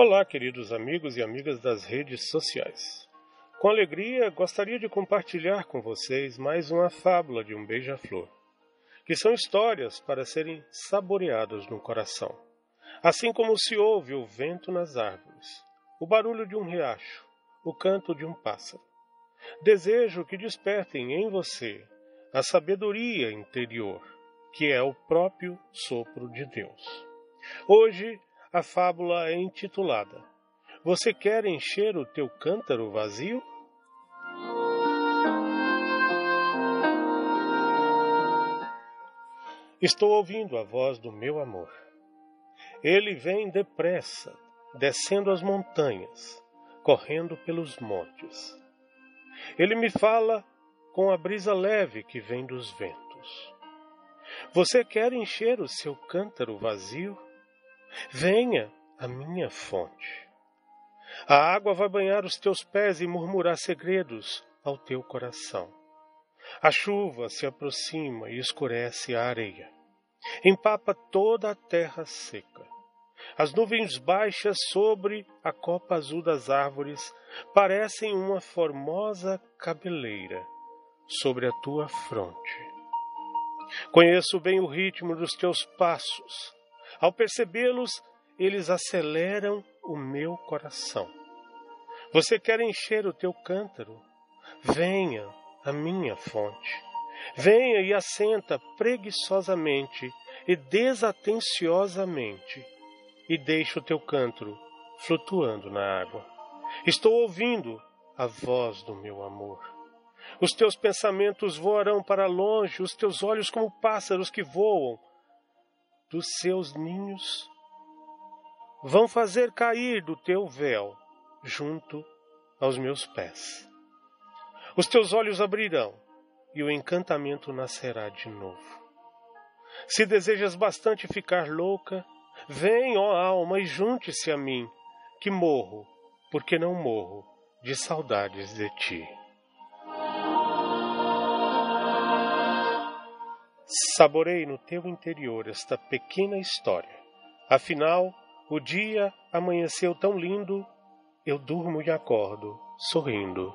Olá, queridos amigos e amigas das redes sociais. Com alegria, gostaria de compartilhar com vocês mais uma fábula de um beija-flor, que são histórias para serem saboreadas no coração. Assim como se ouve o vento nas árvores, o barulho de um riacho, o canto de um pássaro. Desejo que despertem em você a sabedoria interior, que é o próprio sopro de Deus. Hoje a fábula é intitulada Você quer encher o teu cântaro vazio? Estou ouvindo a voz do meu amor. Ele vem depressa, descendo as montanhas, correndo pelos montes. Ele me fala com a brisa leve que vem dos ventos. Você quer encher o seu cântaro vazio? Venha à minha fonte. A água vai banhar os teus pés e murmurar segredos ao teu coração. A chuva se aproxima e escurece a areia. Empapa toda a terra seca. As nuvens baixas sobre a copa azul das árvores parecem uma formosa cabeleira sobre a tua fronte. Conheço bem o ritmo dos teus passos ao percebê-los, eles aceleram o meu coração. Você quer encher o teu cântaro? Venha à minha fonte. Venha e assenta preguiçosamente e desatenciosamente e deixa o teu cântaro flutuando na água. Estou ouvindo a voz do meu amor. Os teus pensamentos voarão para longe, os teus olhos como pássaros que voam dos seus ninhos vão fazer cair do teu véu junto aos meus pés. Os teus olhos abrirão e o encantamento nascerá de novo. Se desejas bastante ficar louca, vem, ó alma, e junte-se a mim, que morro, porque não morro de saudades de ti. Saborei no teu interior esta pequena história. Afinal, o dia amanheceu tão lindo, eu durmo e acordo sorrindo